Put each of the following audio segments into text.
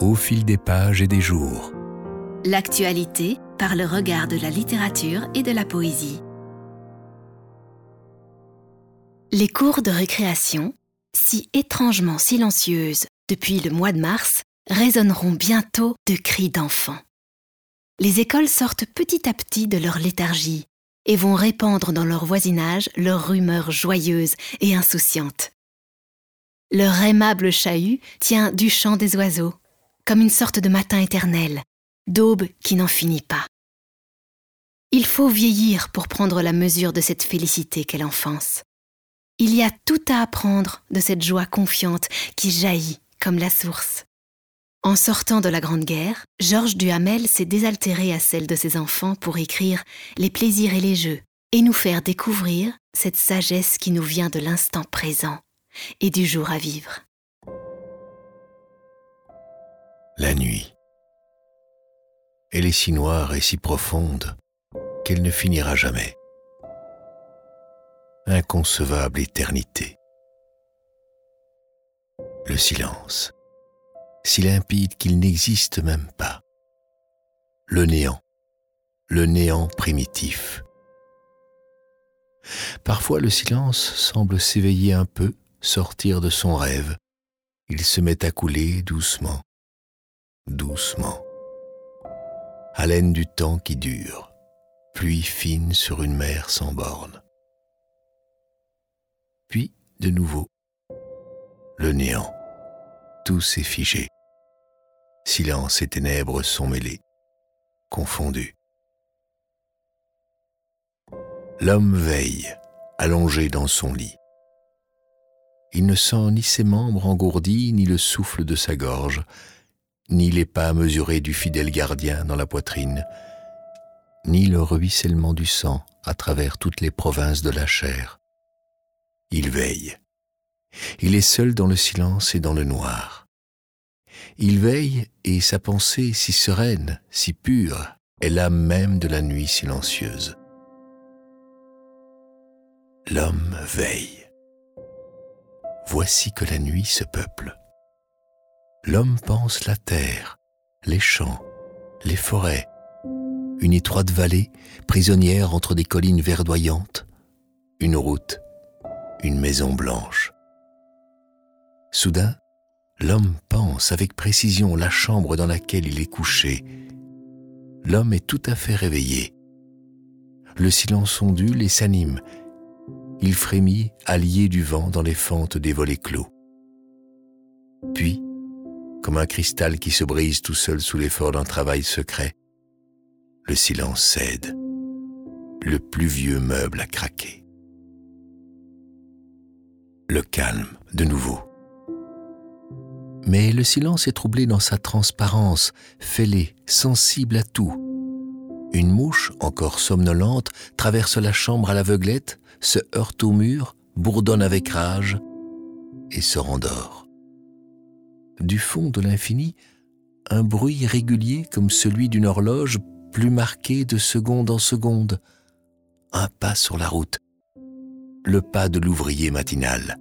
au fil des pages et des jours. L'actualité par le regard de la littérature et de la poésie. Les cours de récréation, si étrangement silencieuses depuis le mois de mars, résonneront bientôt de cris d'enfants. Les écoles sortent petit à petit de leur léthargie et vont répandre dans leur voisinage leurs rumeurs joyeuses et insouciantes. Leur aimable chahut tient du chant des oiseaux, comme une sorte de matin éternel, d'aube qui n'en finit pas. Il faut vieillir pour prendre la mesure de cette félicité qu'est l'enfance. Il y a tout à apprendre de cette joie confiante qui jaillit comme la source. En sortant de la Grande Guerre, Georges Duhamel s'est désaltéré à celle de ses enfants pour écrire Les plaisirs et les jeux et nous faire découvrir cette sagesse qui nous vient de l'instant présent et du jour à vivre. La nuit. Elle est si noire et si profonde qu'elle ne finira jamais. Inconcevable éternité. Le silence si limpide qu'il n'existe même pas. Le néant, le néant primitif. Parfois le silence semble s'éveiller un peu, sortir de son rêve. Il se met à couler doucement, doucement. Haleine du temps qui dure, pluie fine sur une mer sans borne. Puis, de nouveau, le néant, tout s'est figé. Silence et ténèbres sont mêlés, confondus. L'homme veille, allongé dans son lit. Il ne sent ni ses membres engourdis, ni le souffle de sa gorge, ni les pas mesurés du fidèle gardien dans la poitrine, ni le ruissellement du sang à travers toutes les provinces de la chair. Il veille. Il est seul dans le silence et dans le noir. Il veille et sa pensée si sereine, si pure, est l'âme même de la nuit silencieuse. L'homme veille. Voici que la nuit se peuple. L'homme pense la terre, les champs, les forêts, une étroite vallée, prisonnière entre des collines verdoyantes, une route, une maison blanche. Soudain, L'homme pense avec précision la chambre dans laquelle il est couché. L'homme est tout à fait réveillé. Le silence ondule et s'anime. Il frémit, allié du vent dans les fentes des volets clos. Puis, comme un cristal qui se brise tout seul sous l'effort d'un travail secret, le silence cède. Le plus vieux meuble a craqué. Le calme, de nouveau mais le silence est troublé dans sa transparence, fêlée, sensible à tout. Une mouche, encore somnolente, traverse la chambre à l'aveuglette, se heurte au mur, bourdonne avec rage et se rendort. Du fond de l'infini, un bruit régulier comme celui d'une horloge plus marqué de seconde en seconde. Un pas sur la route. Le pas de l'ouvrier matinal.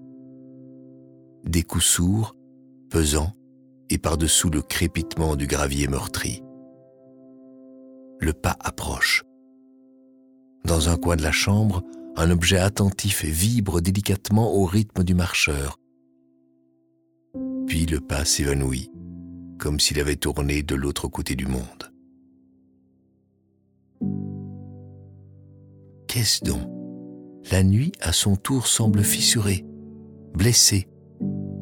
Des coups sourds, pesant et par-dessous le crépitement du gravier meurtri. Le pas approche. Dans un coin de la chambre, un objet attentif vibre délicatement au rythme du marcheur. Le pas s'évanouit, comme s'il avait tourné de l'autre côté du monde. Qu'est-ce donc? La nuit, à son tour, semble fissurée, blessée,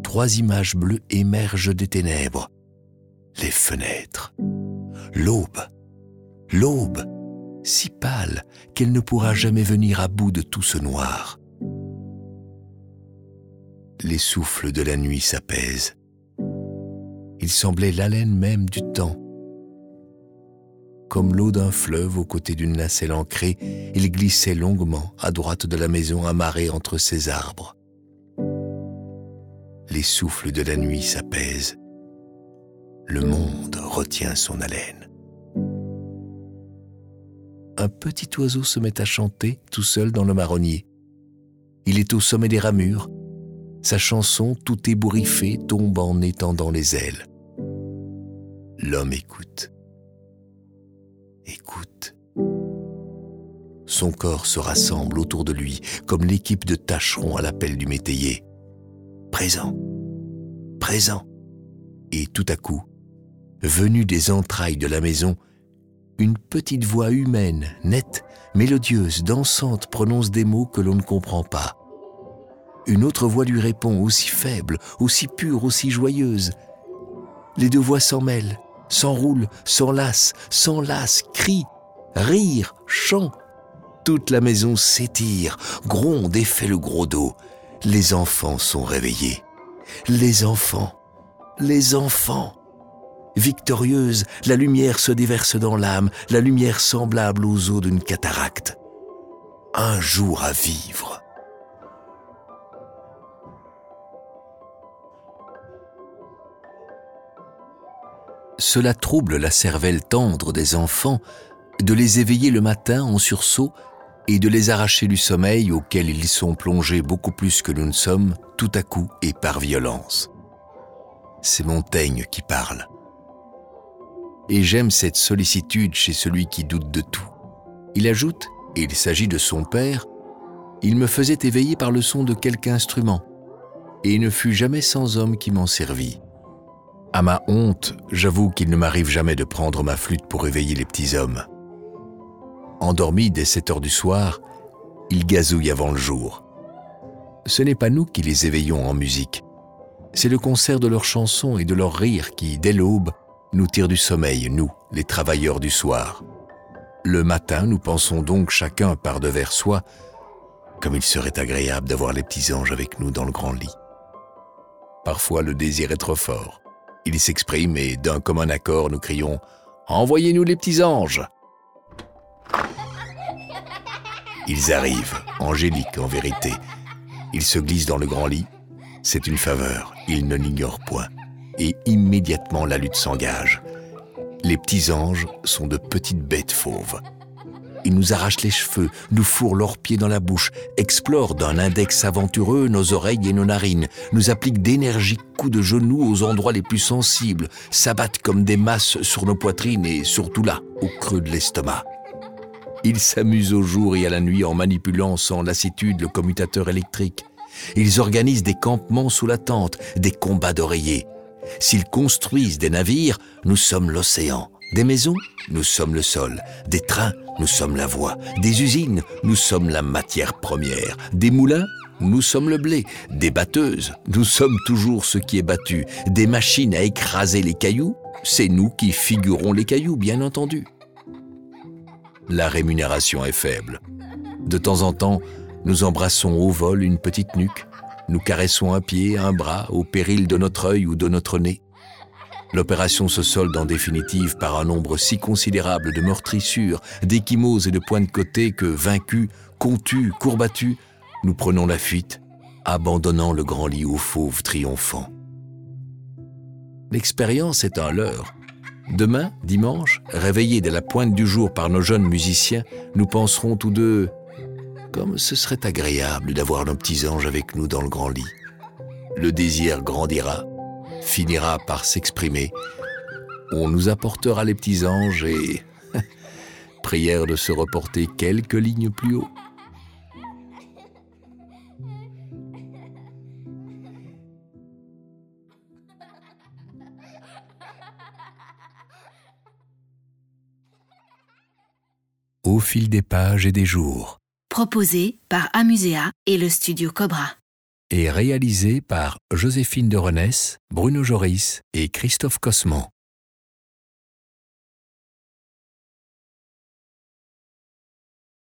trois images bleues émergent des ténèbres. Les fenêtres. L'aube. L'aube, si pâle qu'elle ne pourra jamais venir à bout de tout ce noir. Les souffles de la nuit s'apaisent. Il semblait l'haleine même du temps. Comme l'eau d'un fleuve aux côtés d'une nacelle ancrée, il glissait longuement à droite de la maison amarrée entre ses arbres les souffles de la nuit s'apaisent. Le monde retient son haleine. Un petit oiseau se met à chanter tout seul dans le marronnier. Il est au sommet des ramures. Sa chanson, tout ébouriffée, tombe en étendant les ailes. L'homme écoute. Écoute. Son corps se rassemble autour de lui comme l'équipe de tâcherons à l'appel du métayer. Présent. Présent. Et tout à coup, venu des entrailles de la maison, une petite voix humaine, nette, mélodieuse, dansante prononce des mots que l'on ne comprend pas. Une autre voix lui répond, aussi faible, aussi pure, aussi joyeuse. Les deux voix s'en mêlent, s'enroulent, s'enlacent, s'enlacent, crient, rire, chant. Toute la maison s'étire, gronde et fait le gros dos. Les enfants sont réveillés. Les enfants, les enfants. Victorieuse, la lumière se déverse dans l'âme, la lumière semblable aux eaux d'une cataracte. Un jour à vivre. Cela trouble la cervelle tendre des enfants de les éveiller le matin en sursaut et de les arracher du sommeil auquel ils sont plongés beaucoup plus que nous ne sommes, tout à coup et par violence. C'est Montaigne qui parle et j'aime cette sollicitude chez celui qui doute de tout. Il ajoute, et il s'agit de son père, il me faisait éveiller par le son de quelque instrument, et ne fut jamais sans homme qui m'en servit. À ma honte, j'avoue qu'il ne m'arrive jamais de prendre ma flûte pour éveiller les petits hommes. Endormis dès 7 heures du soir, ils gazouillent avant le jour. Ce n'est pas nous qui les éveillons en musique, c'est le concert de leurs chansons et de leurs rires qui, dès l'aube, nous tire du sommeil, nous, les travailleurs du soir. Le matin, nous pensons donc chacun par devers soi, comme il serait agréable d'avoir les petits anges avec nous dans le grand lit. Parfois, le désir est trop fort. Il s'exprime et d'un commun accord, nous crions ⁇ Envoyez-nous les petits anges !⁇ Ils arrivent, angéliques en vérité. Ils se glissent dans le grand lit. C'est une faveur, ils ne l'ignorent point et immédiatement la lutte s'engage. Les petits anges sont de petites bêtes fauves. Ils nous arrachent les cheveux, nous fourrent leurs pieds dans la bouche, explorent d'un index aventureux nos oreilles et nos narines, nous appliquent d'énergiques coups de genoux aux endroits les plus sensibles, s'abattent comme des masses sur nos poitrines et surtout là, au creux de l'estomac. Ils s'amusent au jour et à la nuit en manipulant sans lassitude le commutateur électrique. Ils organisent des campements sous la tente, des combats d'oreillers. S'ils construisent des navires, nous sommes l'océan. Des maisons, nous sommes le sol. Des trains, nous sommes la voie. Des usines, nous sommes la matière première. Des moulins, nous sommes le blé. Des batteuses, nous sommes toujours ce qui est battu. Des machines à écraser les cailloux, c'est nous qui figurons les cailloux, bien entendu. La rémunération est faible. De temps en temps, nous embrassons au vol une petite nuque, nous caressons un pied, un bras, au péril de notre œil ou de notre nez. L'opération se solde en définitive par un nombre si considérable de meurtrissures, d'échymoses et de points de côté que, vaincus, contus, courbattus, nous prenons la fuite, abandonnant le grand lit aux fauves triomphants. L'expérience est un leurre. Demain, dimanche, réveillés dès la pointe du jour par nos jeunes musiciens, nous penserons tous deux comme ce serait agréable d'avoir nos petits anges avec nous dans le grand lit. Le désir grandira, finira par s'exprimer. On nous apportera les petits anges et... prière de se reporter quelques lignes plus haut. Au fil des pages et des jours proposé par Amusea et le studio Cobra. Et réalisé par Joséphine de Renesse, Bruno Joris et Christophe Cosman.